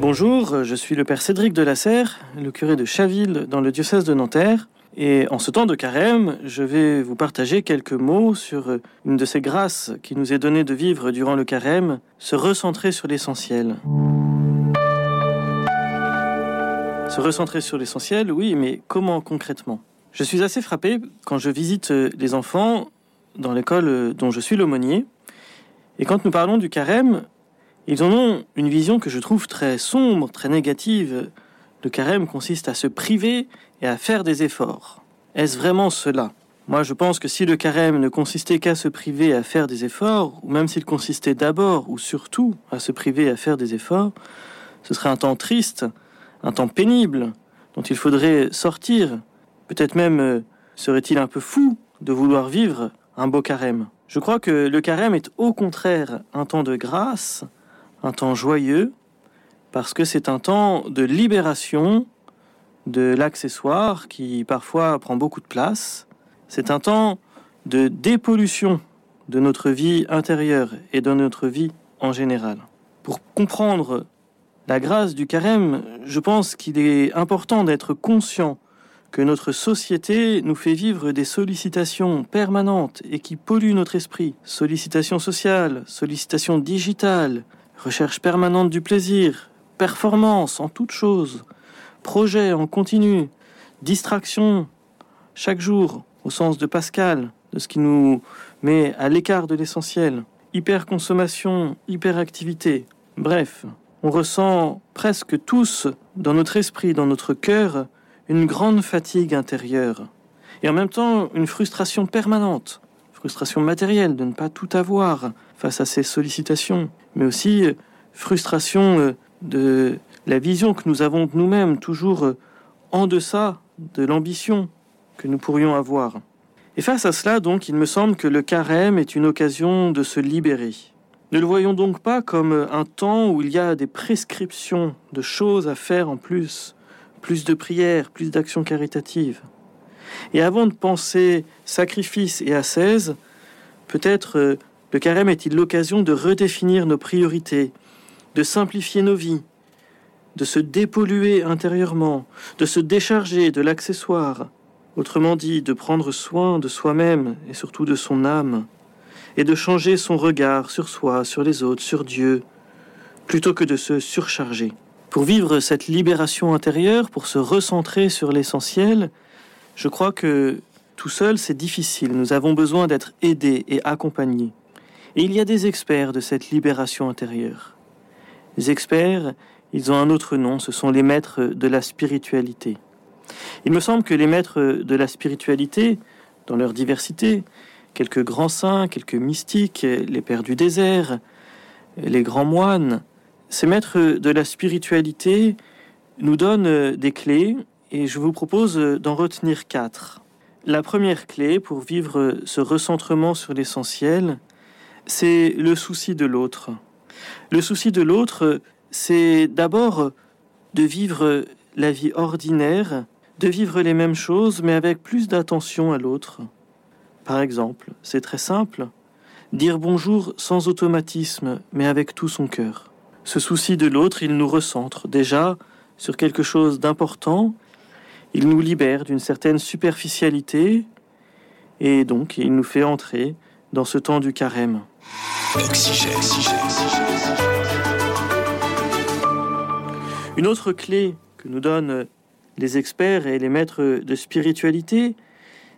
Bonjour, je suis le père Cédric de la le curé de Chaville dans le diocèse de Nanterre. Et en ce temps de carême, je vais vous partager quelques mots sur une de ces grâces qui nous est donnée de vivre durant le carême, se recentrer sur l'essentiel. Se recentrer sur l'essentiel, oui, mais comment concrètement? Je suis assez frappé quand je visite les enfants dans l'école dont je suis l'aumônier. Et quand nous parlons du carême, ils en ont une vision que je trouve très sombre, très négative. Le carême consiste à se priver et à faire des efforts. Est-ce vraiment cela? Moi, je pense que si le carême ne consistait qu'à se priver et à faire des efforts, ou même s'il consistait d'abord ou surtout à se priver et à faire des efforts, ce serait un temps triste, un temps pénible, dont il faudrait sortir. Peut-être même euh, serait-il un peu fou de vouloir vivre un beau carême. Je crois que le carême est au contraire un temps de grâce, un temps joyeux, parce que c'est un temps de libération de l'accessoire qui parfois prend beaucoup de place. C'est un temps de dépollution de notre vie intérieure et de notre vie en général. Pour comprendre la grâce du carême, je pense qu'il est important d'être conscient que notre société nous fait vivre des sollicitations permanentes et qui polluent notre esprit. Sollicitations sociales, sollicitations digitales, recherche permanente du plaisir, performance en toutes choses, projet en continu, distraction chaque jour au sens de Pascal, de ce qui nous met à l'écart de l'essentiel, hyperconsommation, hyperactivité, bref, on ressent presque tous dans notre esprit, dans notre cœur, une grande fatigue intérieure. Et en même temps une frustration permanente, frustration matérielle de ne pas tout avoir face à ces sollicitations, mais aussi euh, frustration euh, de la vision que nous avons de nous-mêmes, toujours euh, en deçà de l'ambition que nous pourrions avoir. Et face à cela, donc, il me semble que le carême est une occasion de se libérer. Ne le voyons donc pas comme un temps où il y a des prescriptions de choses à faire en plus, plus de prières, plus d'actions caritatives. Et avant de penser sacrifice et ascèse, peut-être le carême est-il l'occasion de redéfinir nos priorités, de simplifier nos vies, de se dépolluer intérieurement, de se décharger de l'accessoire, autrement dit, de prendre soin de soi-même et surtout de son âme, et de changer son regard sur soi, sur les autres, sur Dieu, plutôt que de se surcharger? Pour vivre cette libération intérieure, pour se recentrer sur l'essentiel, je crois que tout seul c'est difficile. Nous avons besoin d'être aidés et accompagnés. Et il y a des experts de cette libération intérieure. Les experts, ils ont un autre nom, ce sont les maîtres de la spiritualité. Il me semble que les maîtres de la spiritualité, dans leur diversité, quelques grands saints, quelques mystiques, les pères du désert, les grands moines, ces maîtres de la spiritualité nous donnent des clés et je vous propose d'en retenir quatre. La première clé pour vivre ce recentrement sur l'essentiel, c'est le souci de l'autre. Le souci de l'autre, c'est d'abord de vivre la vie ordinaire, de vivre les mêmes choses, mais avec plus d'attention à l'autre. Par exemple, c'est très simple, dire bonjour sans automatisme, mais avec tout son cœur. Ce souci de l'autre, il nous recentre déjà sur quelque chose d'important, il nous libère d'une certaine superficialité, et donc il nous fait entrer dans ce temps du carême. Une autre clé que nous donnent les experts et les maîtres de spiritualité,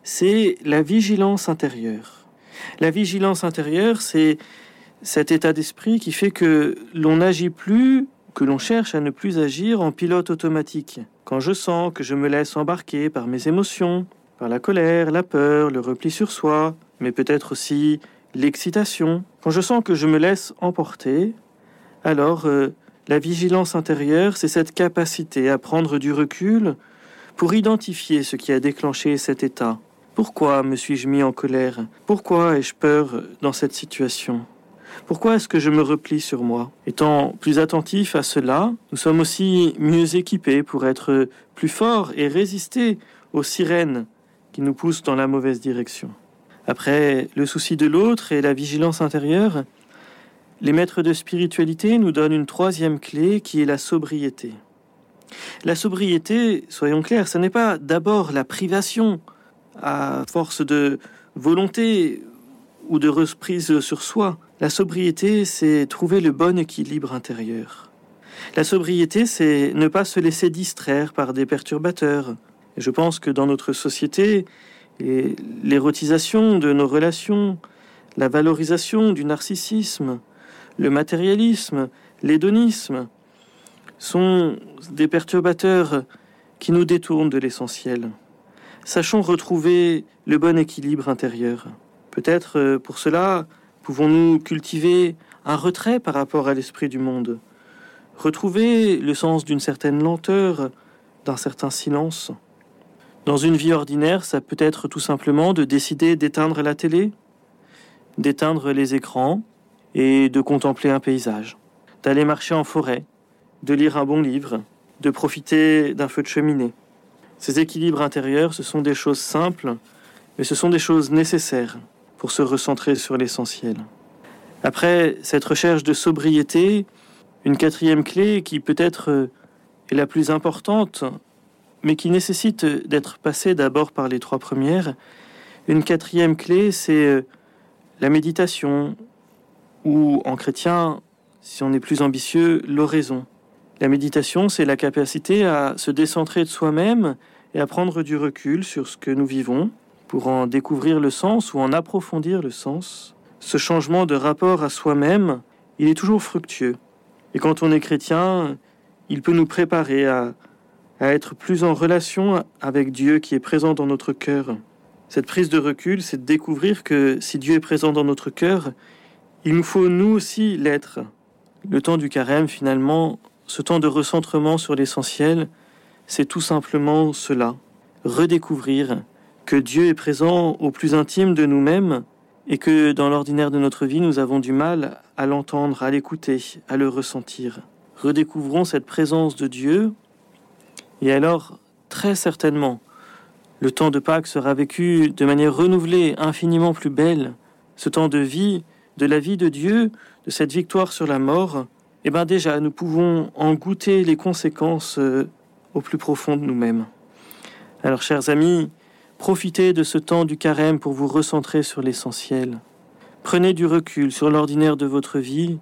c'est la vigilance intérieure. La vigilance intérieure, c'est cet état d'esprit qui fait que l'on n'agit plus, que l'on cherche à ne plus agir en pilote automatique. Quand je sens que je me laisse embarquer par mes émotions, par la colère, la peur, le repli sur soi, mais peut-être aussi l'excitation, quand je sens que je me laisse emporter, alors euh, la vigilance intérieure, c'est cette capacité à prendre du recul pour identifier ce qui a déclenché cet état. Pourquoi me suis-je mis en colère? Pourquoi ai-je peur dans cette situation? Pourquoi est-ce que je me replie sur moi? Étant plus attentif à cela, nous sommes aussi mieux équipés pour être plus forts et résister aux sirènes qui nous poussent dans la mauvaise direction. Après le souci de l'autre et la vigilance intérieure, Les maîtres de spiritualité nous donnent une troisième clé qui est la sobriété. La sobriété, soyons clairs, ce n'est pas d'abord la privation à force de volonté ou de reprise sur soi. La sobriété, c'est trouver le bon équilibre intérieur. La sobriété, c'est ne pas se laisser distraire par des perturbateurs. Et je pense que dans notre société, l'érotisation de nos relations, la valorisation du narcissisme, le matérialisme, l'hédonisme, sont des perturbateurs qui nous détournent de l'essentiel. Sachons retrouver le bon équilibre intérieur. Peut-être euh, pour cela pouvons-nous cultiver un retrait par rapport à l'esprit du monde, retrouver le sens d'une certaine lenteur, d'un certain silence. Dans une vie ordinaire, ça peut être tout simplement de décider d'éteindre la télé, d'éteindre les écrans et de contempler un paysage, d'aller marcher en forêt, de lire un bon livre, de profiter d'un feu de cheminée. Ces équilibres intérieurs, ce sont des choses simples, mais ce sont des choses nécessaires pour se recentrer sur l'essentiel. Après cette recherche de sobriété, une quatrième clé qui peut-être est la plus importante, mais qui nécessite d'être passée d'abord par les trois premières, une quatrième clé, c'est la méditation, ou en chrétien, si on est plus ambitieux, l'oraison. La méditation, c'est la capacité à se décentrer de soi-même et à prendre du recul sur ce que nous vivons pour en découvrir le sens ou en approfondir le sens. Ce changement de rapport à soi-même, il est toujours fructueux. Et quand on est chrétien, il peut nous préparer à, à être plus en relation avec Dieu qui est présent dans notre cœur. Cette prise de recul, c'est de découvrir que si Dieu est présent dans notre cœur, il nous faut nous aussi l'être. Le temps du carême, finalement, ce temps de recentrement sur l'essentiel, c'est tout simplement cela, redécouvrir que Dieu est présent au plus intime de nous-mêmes et que dans l'ordinaire de notre vie, nous avons du mal à l'entendre, à l'écouter, à le ressentir. Redécouvrons cette présence de Dieu et alors, très certainement, le temps de Pâques sera vécu de manière renouvelée, infiniment plus belle. Ce temps de vie, de la vie de Dieu, de cette victoire sur la mort, eh bien déjà, nous pouvons en goûter les conséquences euh, au plus profond de nous-mêmes. Alors, chers amis, profitez de ce temps du carême pour vous recentrer sur l'essentiel. Prenez du recul sur l'ordinaire de votre vie,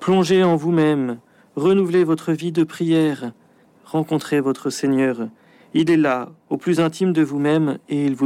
plongez en vous-même, renouvelez votre vie de prière, rencontrez votre Seigneur. Il est là, au plus intime de vous-même, et il vous